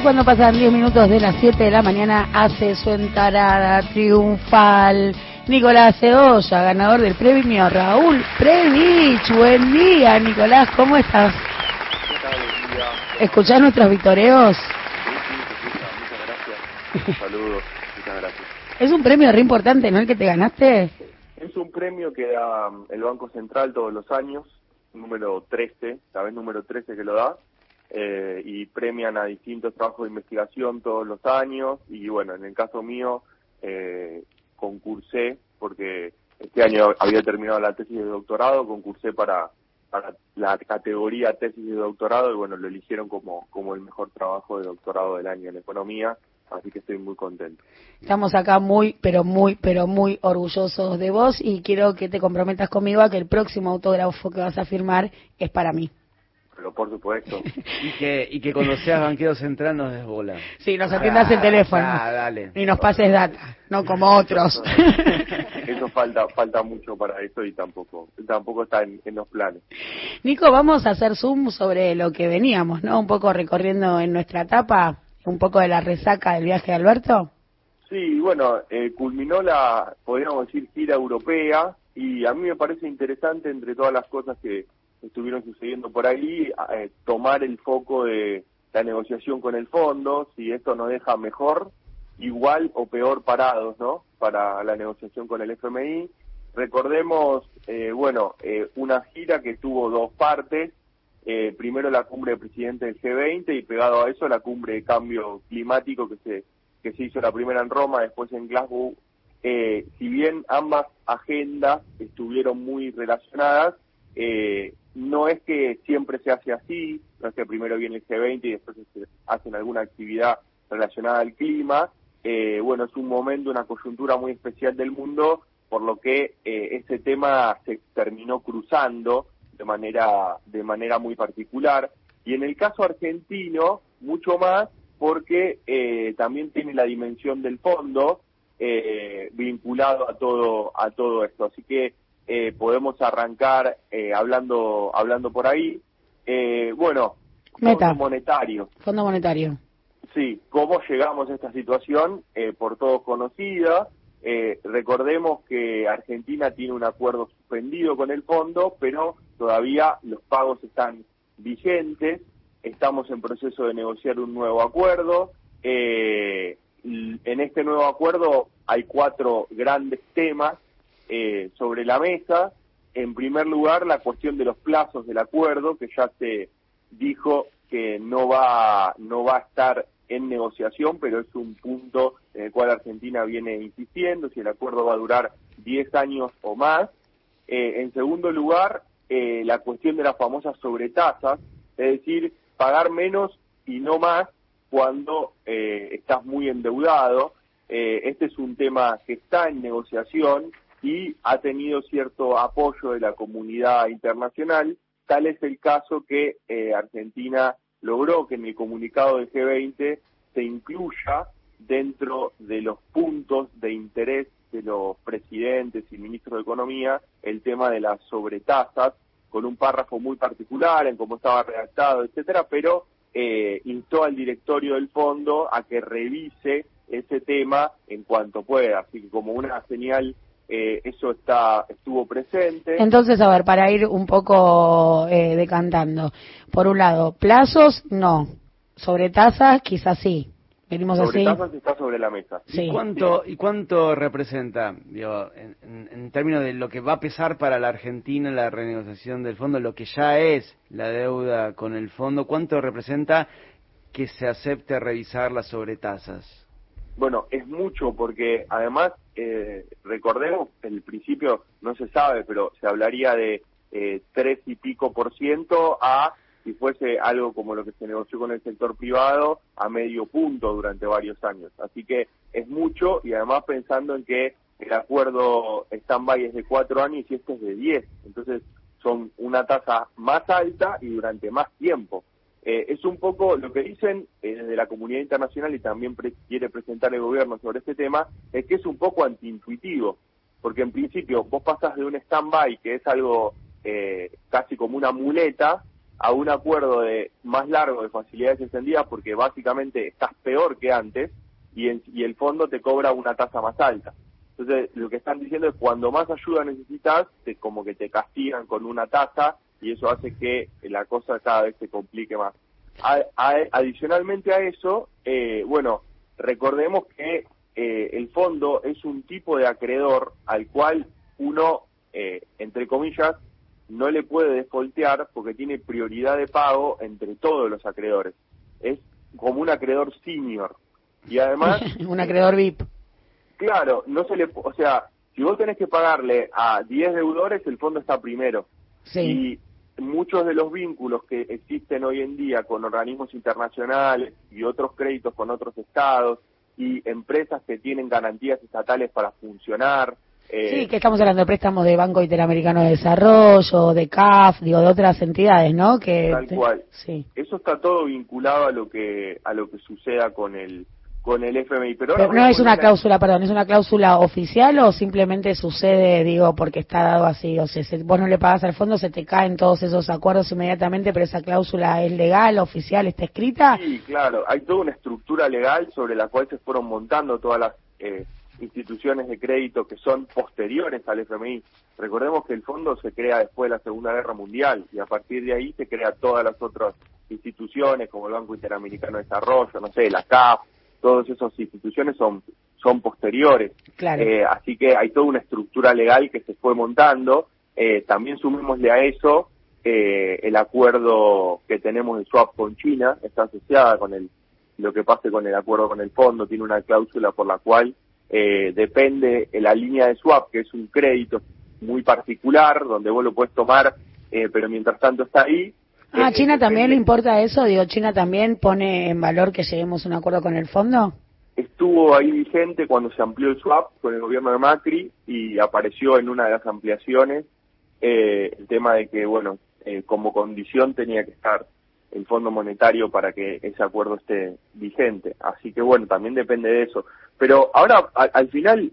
Y cuando pasan 10 minutos de las 7 de la mañana, hace su entrada triunfal Nicolás Cedoya, ganador del premio Raúl Previch. Buen día, Nicolás, ¿cómo estás? ¿Qué tal? Día. ¿Escuchás nuestros vitoreos? Sí, sí. Muchas gracias. Saludos. Muchas gracias. Es un premio re importante, ¿no? El que te ganaste. Es un premio que da el Banco Central todos los años, número 13, la vez número 13 que lo da, eh, y premian a distintos trabajos de investigación todos los años, y bueno, en el caso mío, eh, concursé, porque este año había terminado la tesis de doctorado, concursé para, para la categoría tesis de doctorado, y bueno, lo eligieron como, como el mejor trabajo de doctorado del año en economía, así que estoy muy contento. Estamos acá muy, pero muy, pero muy orgullosos de vos y quiero que te comprometas conmigo a que el próximo autógrafo que vas a firmar es para mí. Pero por supuesto, Y que, y que cuando seas banquero central nos des bola. Sí, nos atiendas el teléfono. Ah, dale. Y nos pases data, no como otros. eso falta falta mucho para eso y tampoco tampoco está en, en los planes. Nico, vamos a hacer zoom sobre lo que veníamos, ¿no? Un poco recorriendo en nuestra etapa, un poco de la resaca del viaje de Alberto. Sí, bueno, eh, culminó la, podríamos decir, gira europea y a mí me parece interesante entre todas las cosas que estuvieron sucediendo por ahí, eh, tomar el foco de la negociación con el fondo, si esto nos deja mejor, igual o peor parados, ¿no? Para la negociación con el FMI. Recordemos, eh, bueno, eh, una gira que tuvo dos partes, eh, primero la cumbre de presidentes del G20 y pegado a eso la cumbre de cambio climático que se, que se hizo la primera en Roma, después en Glasgow. Eh, si bien ambas agendas estuvieron muy relacionadas, eh, no es que siempre se hace así, no es que primero viene el G20 y después se hacen alguna actividad relacionada al clima. Eh, bueno, es un momento, una coyuntura muy especial del mundo, por lo que eh, ese tema se terminó cruzando de manera, de manera muy particular. Y en el caso argentino, mucho más, porque eh, también tiene la dimensión del fondo eh, vinculado a todo, a todo esto. Así que eh, podemos arrancar eh, hablando, hablando por ahí. Eh, bueno, Meta. fondo monetario. Fondo Monetario. Sí, cómo llegamos a esta situación, eh, por todos conocida. Eh, recordemos que Argentina tiene un acuerdo suspendido con el fondo, pero todavía los pagos están vigentes. Estamos en proceso de negociar un nuevo acuerdo. Eh, en este nuevo acuerdo hay cuatro grandes temas eh, sobre la mesa. En primer lugar, la cuestión de los plazos del acuerdo, que ya se dijo que no va, no va a estar en negociación, pero es un punto en el cual Argentina viene insistiendo, si el acuerdo va a durar 10 años o más. Eh, en segundo lugar, eh, la cuestión de las famosas sobretasas, es decir, pagar menos y no más cuando eh, estás muy endeudado. Eh, este es un tema que está en negociación y ha tenido cierto apoyo de la comunidad internacional. Tal es el caso que eh, Argentina logró que en el comunicado del G20 se incluya dentro de los puntos de interés de los presidentes y ministros de Economía el tema de las sobretasas, con un párrafo muy particular en cómo estaba redactado, etcétera, pero eh, instó al directorio del fondo a que revise ese tema en cuanto pueda. Así que como una señal, eh, eso está estuvo presente. Entonces, a ver, para ir un poco eh, decantando. Por un lado, plazos, no. Sobre tasas, quizás sí. Venimos sobre así. tasas está sobre la mesa. Sí. ¿Y cuánto, ¿Y cuánto representa, digo, en, en- en términos de lo que va a pesar para la Argentina la renegociación del fondo, lo que ya es la deuda con el fondo, cuánto representa que se acepte revisar las sobretasas? Bueno, es mucho porque además, eh, recordemos, el principio no se sabe, pero se hablaría de eh, tres y pico por ciento a, si fuese algo como lo que se negoció con el sector privado, a medio punto durante varios años. Así que es mucho y además pensando en que el acuerdo stand-by es de cuatro años y este es de diez. Entonces son una tasa más alta y durante más tiempo. Eh, es un poco lo que dicen eh, desde la comunidad internacional y también pre- quiere presentar el gobierno sobre este tema, es que es un poco antiintuitivo, porque en principio vos pasás de un stand-by, que es algo eh, casi como una muleta, a un acuerdo de más largo de facilidades extendidas porque básicamente estás peor que antes y, y el fondo te cobra una tasa más alta. Entonces, lo que están diciendo es cuando más ayuda necesitas, te, como que te castigan con una tasa y eso hace que la cosa cada vez se complique más. adicionalmente a eso, eh, bueno, recordemos que eh, el fondo es un tipo de acreedor al cual uno, eh, entre comillas, no le puede desfoltear porque tiene prioridad de pago entre todos los acreedores. Es como un acreedor senior. Y además... un acreedor VIP. Claro, no se le... O sea, si vos tenés que pagarle a 10 deudores, el fondo está primero. Sí. Y muchos de los vínculos que existen hoy en día con organismos internacionales y otros créditos con otros estados y empresas que tienen garantías estatales para funcionar, eh, sí, que estamos hablando de préstamos de Banco Interamericano de Desarrollo, de CAF, digo, de otras entidades, ¿no? Que, tal cual. Sí. Eso está todo vinculado a lo que a lo que suceda con el con el FMI. Pero, no es una cláusula, perdón, ¿es una cláusula oficial o simplemente sucede, digo, porque está dado así? O sea, si vos no le pagas al fondo, se te caen todos esos acuerdos inmediatamente, pero esa cláusula es legal, oficial, está escrita. Sí, claro, hay toda una estructura legal sobre la cual se fueron montando todas las eh, instituciones de crédito que son posteriores al FMI. Recordemos que el fondo se crea después de la Segunda Guerra Mundial y a partir de ahí se crea todas las otras instituciones como el Banco Interamericano de Desarrollo, no sé, la CAF, todas esas instituciones son, son posteriores. Eh, así que hay toda una estructura legal que se fue montando. Eh, también sumémosle a eso eh, el acuerdo que tenemos de swap con China, está asociada con el lo que pase con el acuerdo con el fondo, tiene una cláusula por la cual eh, depende de la línea de swap, que es un crédito muy particular, donde vos lo puedes tomar, eh, pero mientras tanto está ahí. Ah, eh, ¿China también le importa eso? Digo, ¿China también pone en valor que lleguemos a un acuerdo con el fondo? Estuvo ahí vigente cuando se amplió el swap con el gobierno de Macri y apareció en una de las ampliaciones eh, el tema de que, bueno, como condición tenía que estar el Fondo Monetario para que ese acuerdo esté vigente. Así que bueno, también depende de eso. Pero ahora, al final,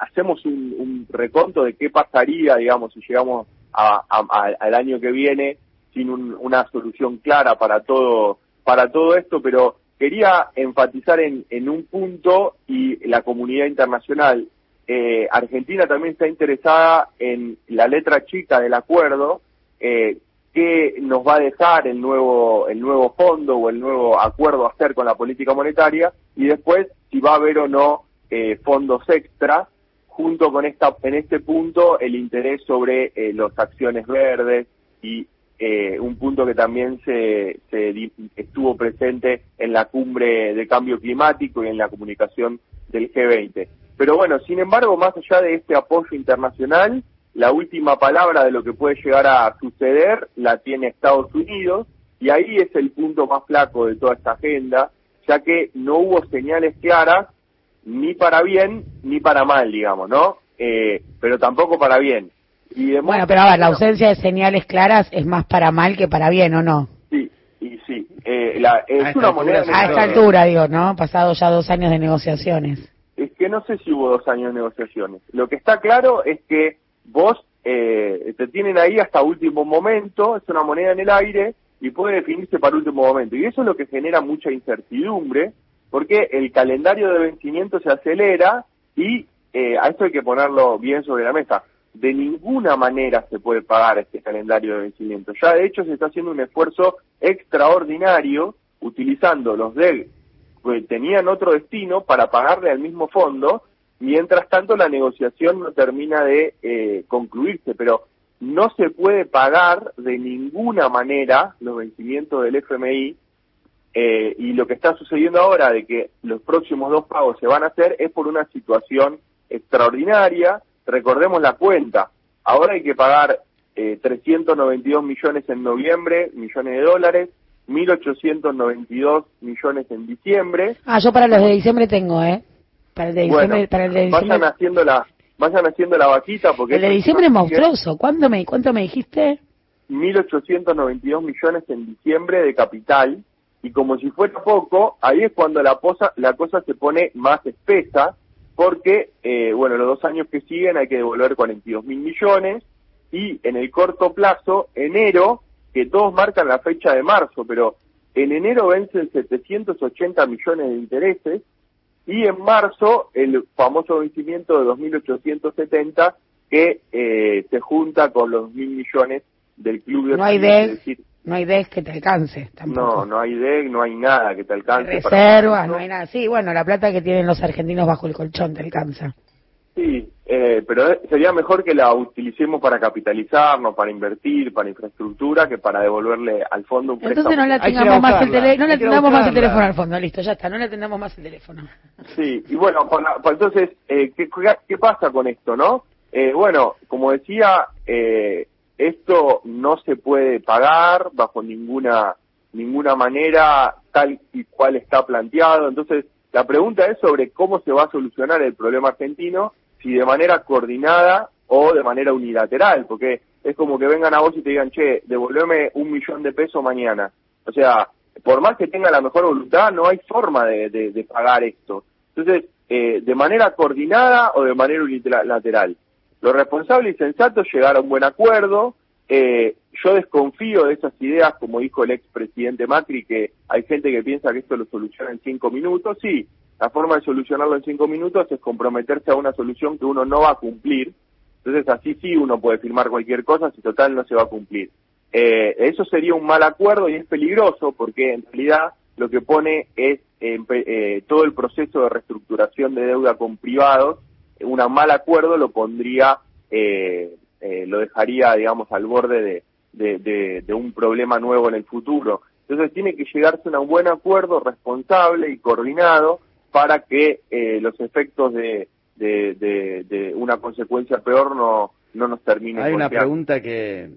hacemos un, reconto de qué pasaría, digamos, si llegamos al año que viene sin una solución clara para todo, para todo esto, pero quería enfatizar en, en un punto y la comunidad internacional. Eh, Argentina también está interesada en la letra chica del acuerdo, eh, qué nos va a dejar el nuevo, el nuevo fondo o el nuevo acuerdo a hacer con la política monetaria y después si va a haber o no eh, fondos extra junto con esta, en este punto el interés sobre eh, las acciones verdes y eh, un punto que también se, se estuvo presente en la cumbre de cambio climático y en la comunicación del G20. Pero bueno, sin embargo, más allá de este apoyo internacional, la última palabra de lo que puede llegar a suceder la tiene Estados Unidos y ahí es el punto más flaco de toda esta agenda, ya que no hubo señales claras ni para bien ni para mal, digamos, ¿no? Eh, pero tampoco para bien. Y bueno, pero a ver, la ausencia de señales claras es más para mal que para bien, ¿o no? Sí, y sí. Eh, es una moneda... A esta altura, digo, ¿no? Pasado ya dos años de negociaciones. Es que no sé si hubo dos años de negociaciones. Lo que está claro es que vos eh, te tienen ahí hasta último momento, es una moneda en el aire y puede definirse para último momento. Y eso es lo que genera mucha incertidumbre, porque el calendario de vencimiento se acelera y eh, a esto hay que ponerlo bien sobre la mesa. De ninguna manera se puede pagar este calendario de vencimiento. Ya de hecho se está haciendo un esfuerzo extraordinario utilizando los DEL que tenían otro destino para pagarle al mismo fondo Mientras tanto, la negociación no termina de eh, concluirse, pero no se puede pagar de ninguna manera los vencimientos del FMI eh, y lo que está sucediendo ahora de que los próximos dos pagos se van a hacer es por una situación extraordinaria. Recordemos la cuenta. Ahora hay que pagar eh, 392 millones en noviembre, millones de dólares, 1.892 millones en diciembre. Ah, yo para los de diciembre tengo, ¿eh? Para el de diciembre, para el de diciembre. Vayan haciendo la, vayan haciendo la vaquita porque... El de diciembre es monstruoso. ¿Cuándo me, ¿Cuánto me dijiste? 1.892 millones en diciembre de capital y como si fuera poco, ahí es cuando la cosa, la cosa se pone más espesa porque, eh, bueno, los dos años que siguen hay que devolver 42 mil millones y en el corto plazo, enero, que todos marcan la fecha de marzo, pero en enero vencen 780 millones de intereses y en marzo el famoso vencimiento de 2.870 que eh, se junta con los mil millones del club de no hay DEC, no hay DEC que te alcance tampoco. No, no hay DEC, no hay nada que te alcance. Reservas, no hay nada. Sí, bueno, la plata que tienen los argentinos bajo el colchón te alcanza. Sí, eh, pero sería mejor que la utilicemos para capitalizarnos, para invertir, para infraestructura, que para devolverle al fondo un préstamo. Entonces no le tengamos más el, tele, no le tengamos más el teléfono al fondo, listo, ya está, no le tengamos más el teléfono. Sí, y bueno, entonces, eh, ¿qué, ¿qué pasa con esto, no? Eh, bueno, como decía, eh, esto no se puede pagar bajo ninguna ninguna manera tal y cual está planteado. Entonces, la pregunta es sobre cómo se va a solucionar el problema argentino, si de manera coordinada o de manera unilateral, porque es como que vengan a vos y te digan, che, devolveme un millón de pesos mañana. O sea, por más que tenga la mejor voluntad, no hay forma de, de, pagar esto. Entonces, eh, de manera coordinada o de manera unilateral. Lo responsable y sensato es llegar a un buen acuerdo. Eh, yo desconfío de esas ideas, como dijo el expresidente Macri, que hay gente que piensa que esto lo soluciona en cinco minutos. Sí, la forma de solucionarlo en cinco minutos es comprometerse a una solución que uno no va a cumplir. Entonces así sí uno puede firmar cualquier cosa si total no se va a cumplir. Eh, eso sería un mal acuerdo y es peligroso porque en realidad lo que pone es eh, todo el proceso de reestructuración de deuda con privados un mal acuerdo lo pondría, eh, eh, lo dejaría, digamos, al borde de, de, un problema nuevo en el futuro. Entonces tiene que llegarse a un buen acuerdo responsable y coordinado para que eh, los efectos de, de, una consecuencia peor no, no nos terminen. Hay una pregunta que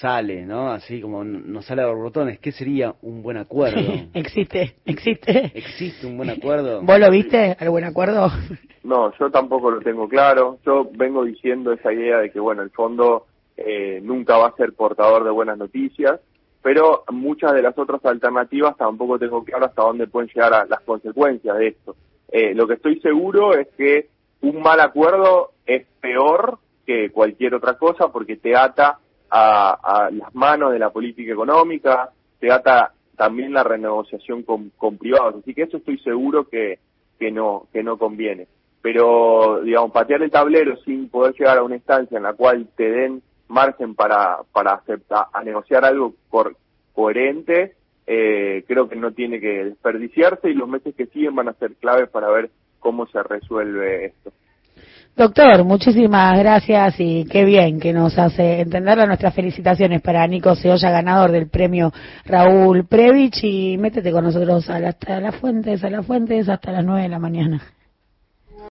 sale, ¿no? Así como nos sale a los botones, ¿qué sería un buen acuerdo? existe, existe. ¿Existe un buen acuerdo? ¿Vos lo viste, el buen acuerdo? No, yo tampoco lo tengo claro. Yo vengo diciendo esa idea de que, bueno, el fondo eh, nunca va a ser portador de buenas noticias, pero muchas de las otras alternativas tampoco tengo claro hasta dónde pueden llegar a las consecuencias de esto. Eh, lo que estoy seguro es que un mal acuerdo es peor que cualquier otra cosa porque te ata a, las manos de la política económica, se ata también la renegociación con, privados. Así que eso estoy seguro que, que, no, que no conviene. Pero, digamos, patear el tablero sin poder llegar a una instancia en la cual te den margen para, para aceptar, a negociar algo coherente, eh, creo que no tiene que desperdiciarse y los meses que siguen van a ser claves para ver cómo se resuelve esto. Doctor, muchísimas gracias y qué bien que nos hace entenderla. Nuestras felicitaciones para Nico Seolla, ganador del premio Raúl Previch y métete con nosotros a, las, a las fuentes, a las fuentes hasta las nueve de la mañana.